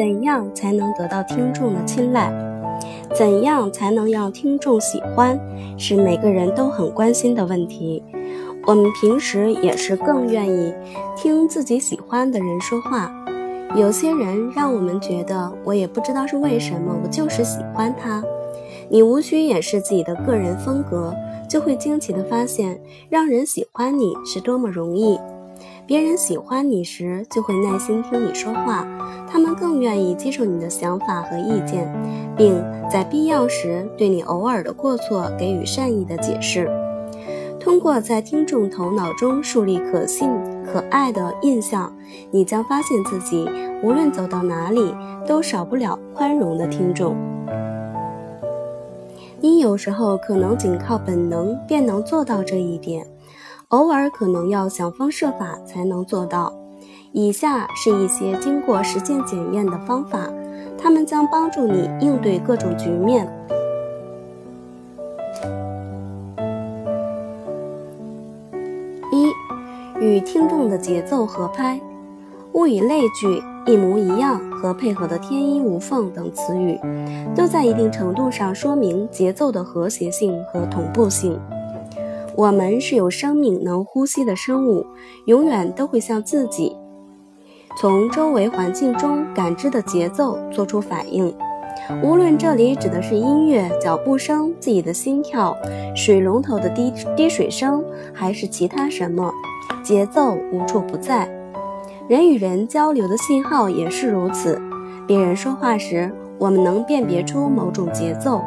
怎样才能得到听众的青睐？怎样才能让听众喜欢？是每个人都很关心的问题。我们平时也是更愿意听自己喜欢的人说话。有些人让我们觉得，我也不知道是为什么，我就是喜欢他。你无需掩饰自己的个人风格，就会惊奇地发现，让人喜欢你是多么容易。别人喜欢你时，就会耐心听你说话，他们更愿意接受你的想法和意见，并在必要时对你偶尔的过错给予善意的解释。通过在听众头脑中树立可信、可爱的印象，你将发现自己无论走到哪里，都少不了宽容的听众。你有时候可能仅靠本能便能做到这一点，偶尔可能要想方设法才能做到。以下是一些经过实践检验的方法，它们将帮助你应对各种局面。一、与听众的节奏合拍，物以类聚。一模一样和配合的天衣无缝等词语，都在一定程度上说明节奏的和谐性和同步性。我们是有生命、能呼吸的生物，永远都会向自己从周围环境中感知的节奏做出反应。无论这里指的是音乐、脚步声、自己的心跳、水龙头的滴滴水声，还是其他什么，节奏无处不在。人与人交流的信号也是如此。别人说话时，我们能辨别出某种节奏，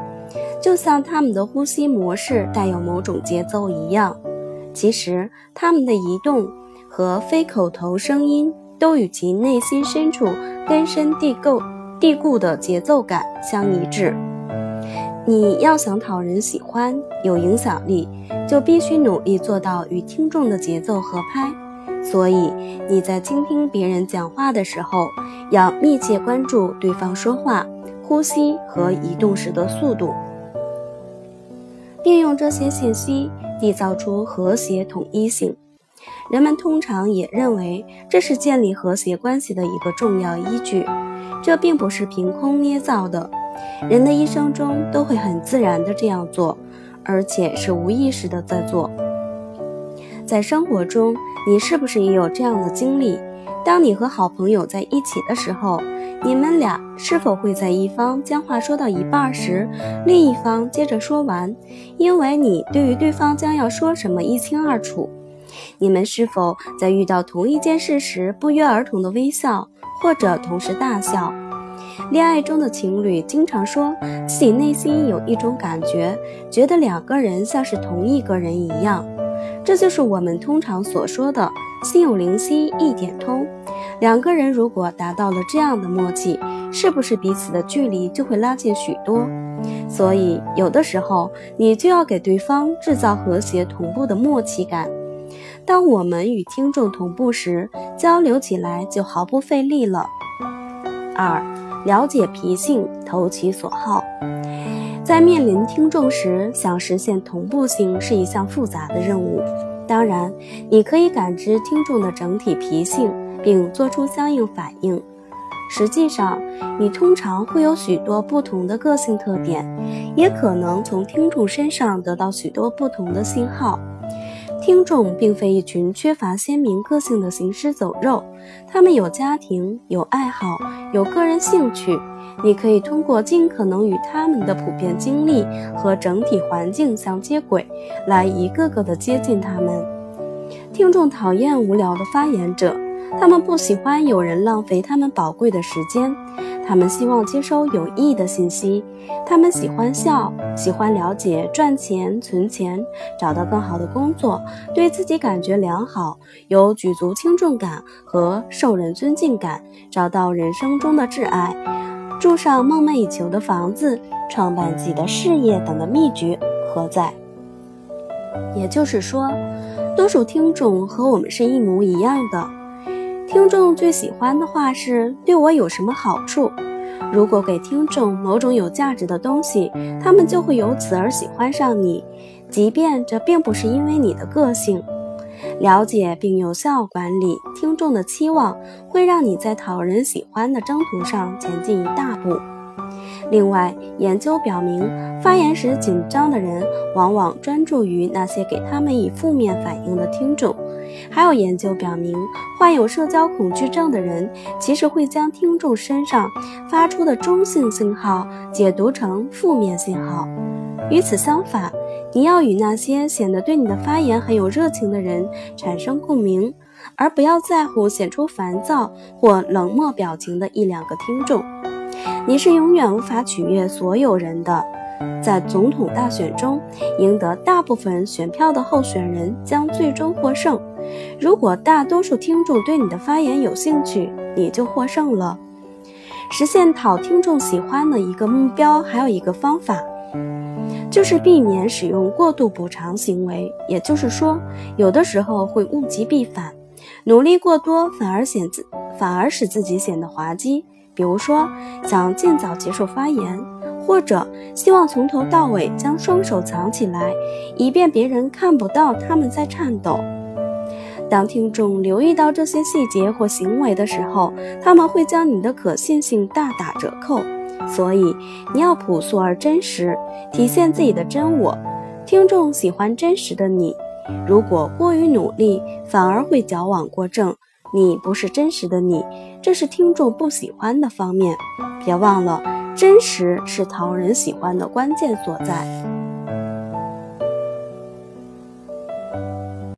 就像他们的呼吸模式带有某种节奏一样。其实，他们的移动和非口头声音都与其内心深处根深蒂构蒂固的节奏感相一致。你要想讨人喜欢、有影响力，就必须努力做到与听众的节奏合拍。所以你在倾听别人讲话的时候，要密切关注对方说话、呼吸和移动时的速度，并用这些信息缔造出和谐统一性。人们通常也认为这是建立和谐关系的一个重要依据。这并不是凭空捏造的，人的一生中都会很自然地这样做，而且是无意识地在做。在生活中，你是不是也有这样的经历？当你和好朋友在一起的时候，你们俩是否会在一方将话说到一半时，另一方接着说完？因为你对于对方将要说什么一清二楚。你们是否在遇到同一件事时不约而同的微笑，或者同时大笑？恋爱中的情侣经常说自己内心有一种感觉，觉得两个人像是同一个人一样。这就是我们通常所说的“心有灵犀一点通”。两个人如果达到了这样的默契，是不是彼此的距离就会拉近许多？所以，有的时候你就要给对方制造和谐同步的默契感。当我们与听众同步时，交流起来就毫不费力了。二、了解脾性，投其所好。在面临听众时，想实现同步性是一项复杂的任务。当然，你可以感知听众的整体脾性，并做出相应反应。实际上，你通常会有许多不同的个性特点，也可能从听众身上得到许多不同的信号。听众并非一群缺乏鲜明个性的行尸走肉，他们有家庭、有爱好、有个人兴趣。你可以通过尽可能与他们的普遍经历和整体环境相接轨，来一个个的接近他们。听众讨厌无聊的发言者，他们不喜欢有人浪费他们宝贵的时间，他们希望接收有益的信息。他们喜欢笑，喜欢了解赚钱、存钱、找到更好的工作，对自己感觉良好，有举足轻重感和受人尊敬感，找到人生中的挚爱。住上梦寐以求的房子，创办自己的事业等的秘诀何在？也就是说，多数听众和我们是一模一样的。听众最喜欢的话是“对我有什么好处”。如果给听众某种有价值的东西，他们就会由此而喜欢上你，即便这并不是因为你的个性。了解并有效管理听众的期望，会让你在讨人喜欢的征途上前进一大步。另外，研究表明，发言时紧张的人往往专注于那些给他们以负面反应的听众。还有研究表明，患有社交恐惧症的人其实会将听众身上发出的中性信号解读成负面信号。与此相反，你要与那些显得对你的发言很有热情的人产生共鸣，而不要在乎显出烦躁或冷漠表情的一两个听众。你是永远无法取悦所有人的。在总统大选中，赢得大部分选票的候选人将最终获胜。如果大多数听众对你的发言有兴趣，你就获胜了。实现讨听众喜欢的一个目标，还有一个方法，就是避免使用过度补偿行为。也就是说，有的时候会物极必反，努力过多反而显自反而使自己显得滑稽。比如说，想尽早结束发言，或者希望从头到尾将双手藏起来，以便别人看不到他们在颤抖。当听众留意到这些细节或行为的时候，他们会将你的可信性大打折扣。所以，你要朴素而真实，体现自己的真我。听众喜欢真实的你。如果过于努力，反而会矫枉过正。你不是真实的你，这是听众不喜欢的方面。别忘了，真实是讨人喜欢的关键所在。